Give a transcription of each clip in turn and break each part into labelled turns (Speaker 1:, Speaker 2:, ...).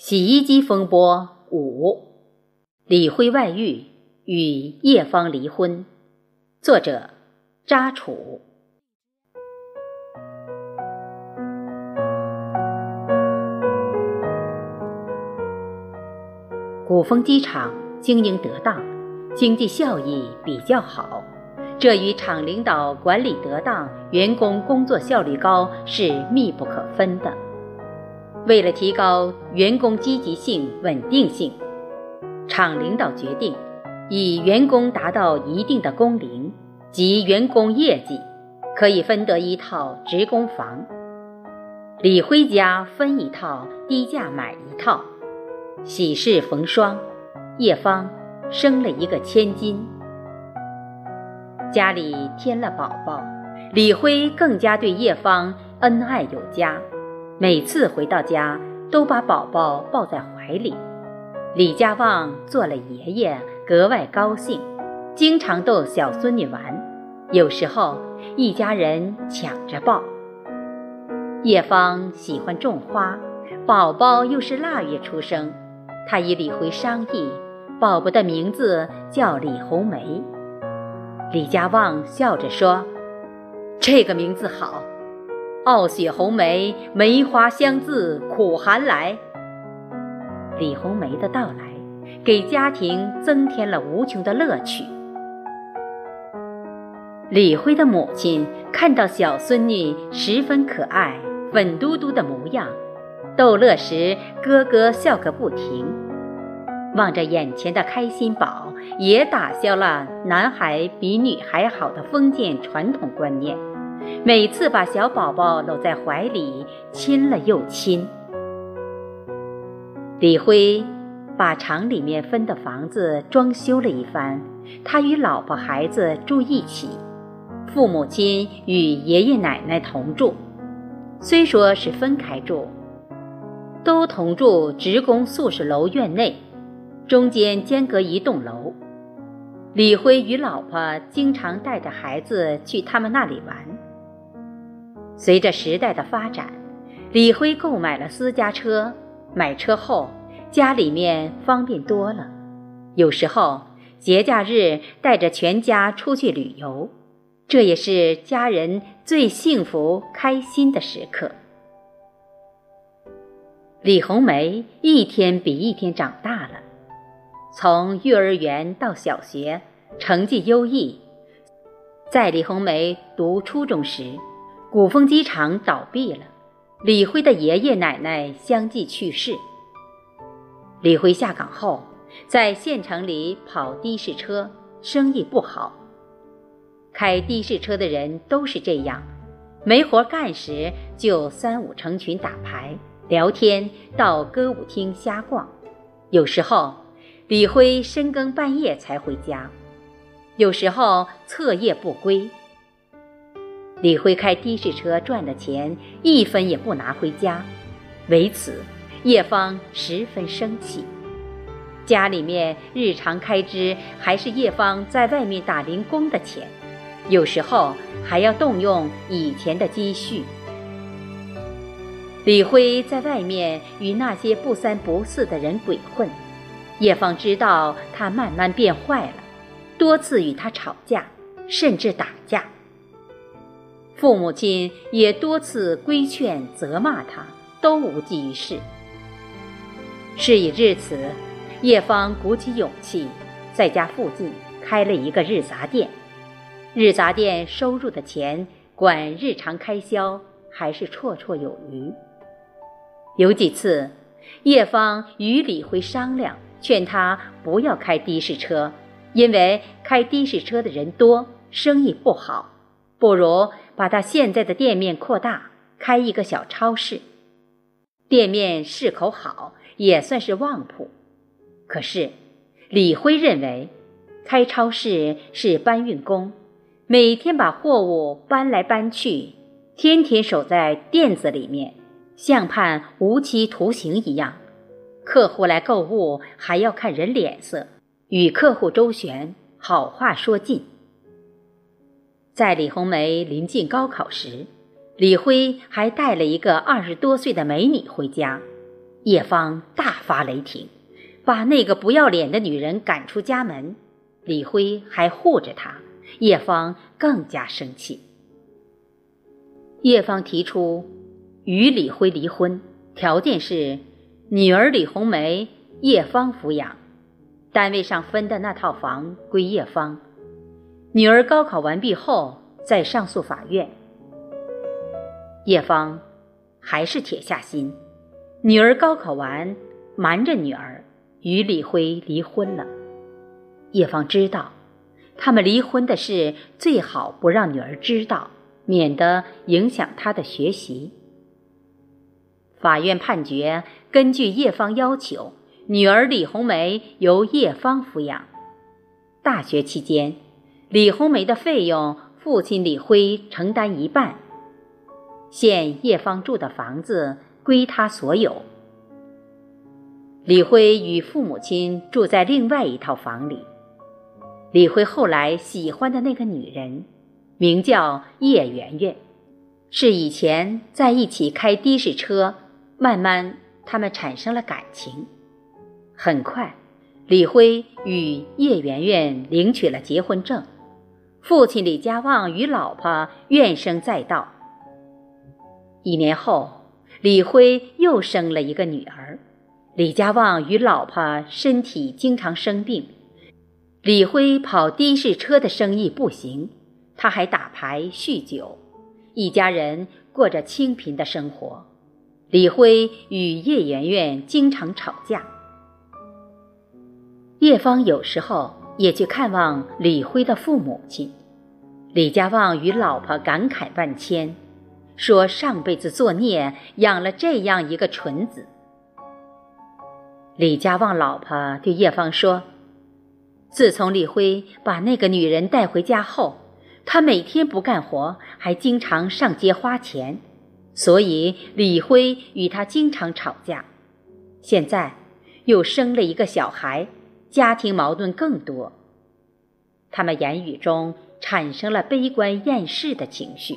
Speaker 1: 洗衣机风波五，李辉外遇与叶芳离婚。作者：扎楚。古风机场经营得当，经济效益比较好，这与厂领导管理得当、员工工作效率高是密不可分的。为了提高员工积极性、稳定性，厂领导决定以员工达到一定的工龄及员工业绩，可以分得一套职工房。李辉家分一套，低价买一套。喜事逢双，叶芳生了一个千金，家里添了宝宝，李辉更加对叶芳恩爱有加。每次回到家，都把宝宝抱在怀里。李家旺做了爷爷，格外高兴，经常逗小孙女玩。有时候一家人抢着抱。叶芳喜欢种花，宝宝又是腊月出生，她与李辉商议，宝宝的名字叫李红梅。李家旺笑着说：“这个名字好。”傲雪红梅，梅花香自苦寒来。李红梅的到来，给家庭增添了无穷的乐趣。李辉的母亲看到小孙女十分可爱、粉嘟嘟的模样，逗乐时咯咯笑个不停。望着眼前的开心宝，也打消了男孩比女孩好的封建传统观念。每次把小宝宝搂在怀里，亲了又亲。李辉把厂里面分的房子装修了一番，他与老婆孩子住一起，父母亲与爷爷奶奶同住。虽说是分开住，都同住职工宿舍楼院内，中间间隔一栋楼。李辉与老婆经常带着孩子去他们那里玩。随着时代的发展，李辉购买了私家车。买车后，家里面方便多了。有时候节假日带着全家出去旅游，这也是家人最幸福开心的时刻。李红梅一天比一天长大了，从幼儿园到小学，成绩优异。在李红梅读初中时，古风机场倒闭了，李辉的爷爷奶奶相继去世。李辉下岗后，在县城里跑的士车，生意不好。开的士车的人都是这样，没活干时就三五成群打牌、聊天，到歌舞厅瞎逛。有时候，李辉深更半夜才回家，有时候彻夜不归。李辉开的士车赚的钱一分也不拿回家，为此叶芳十分生气。家里面日常开支还是叶芳在外面打零工的钱，有时候还要动用以前的积蓄。李辉在外面与那些不三不四的人鬼混，叶芳知道他慢慢变坏了，多次与他吵架，甚至打架。父母亲也多次规劝责骂他，都无济于事。事已至此，叶芳鼓起勇气，在家附近开了一个日杂店。日杂店收入的钱管日常开销还是绰绰有余。有几次，叶芳与李辉商量，劝他不要开的士车，因为开的士车的人多，生意不好。不如把他现在的店面扩大，开一个小超市。店面市口好，也算是旺铺。可是李辉认为，开超市是搬运工，每天把货物搬来搬去，天天守在店子里面，像判无期徒刑一样。客户来购物还要看人脸色，与客户周旋，好话说尽。在李红梅临近高考时，李辉还带了一个二十多岁的美女回家，叶芳大发雷霆，把那个不要脸的女人赶出家门。李辉还护着她，叶芳更加生气。叶芳提出与李辉离婚，条件是女儿李红梅叶芳抚养，单位上分的那套房归叶芳。女儿高考完毕后再上诉法院。叶芳还是铁下心，女儿高考完，瞒着女儿与李辉离婚了。叶芳知道，他们离婚的事最好不让女儿知道，免得影响她的学习。法院判决，根据叶芳要求，女儿李红梅由叶芳抚养。大学期间，李红梅的费用，父亲李辉承担一半。现叶芳住的房子归他所有。李辉与父母亲住在另外一套房里。李辉后来喜欢的那个女人，名叫叶圆圆，是以前在一起开的士车，慢慢他们产生了感情。很快，李辉与叶圆圆领取了结婚证，父亲李家旺与老婆怨声载道。一年后，李辉又生了一个女儿，李家旺与老婆身体经常生病。李辉跑的士车的生意不行，他还打牌酗酒，一家人过着清贫的生活。李辉与叶圆圆经常吵架。叶芳有时候也去看望李辉的父母亲，李家旺与老婆感慨万千，说上辈子作孽养了这样一个蠢子。李家旺老婆对叶芳说。自从李辉把那个女人带回家后，他每天不干活，还经常上街花钱，所以李辉与他经常吵架。现在又生了一个小孩，家庭矛盾更多。他们言语中产生了悲观厌世的情绪。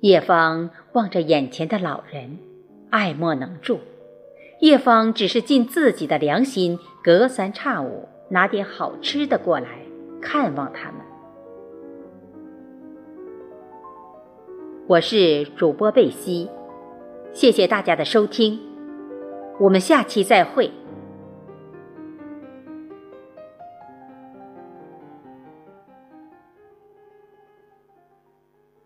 Speaker 1: 叶芳望着眼前的老人，爱莫能助。叶芳只是尽自己的良心，隔三差五拿点好吃的过来看望他们。我是主播贝西，谢谢大家的收听，我们下期再会。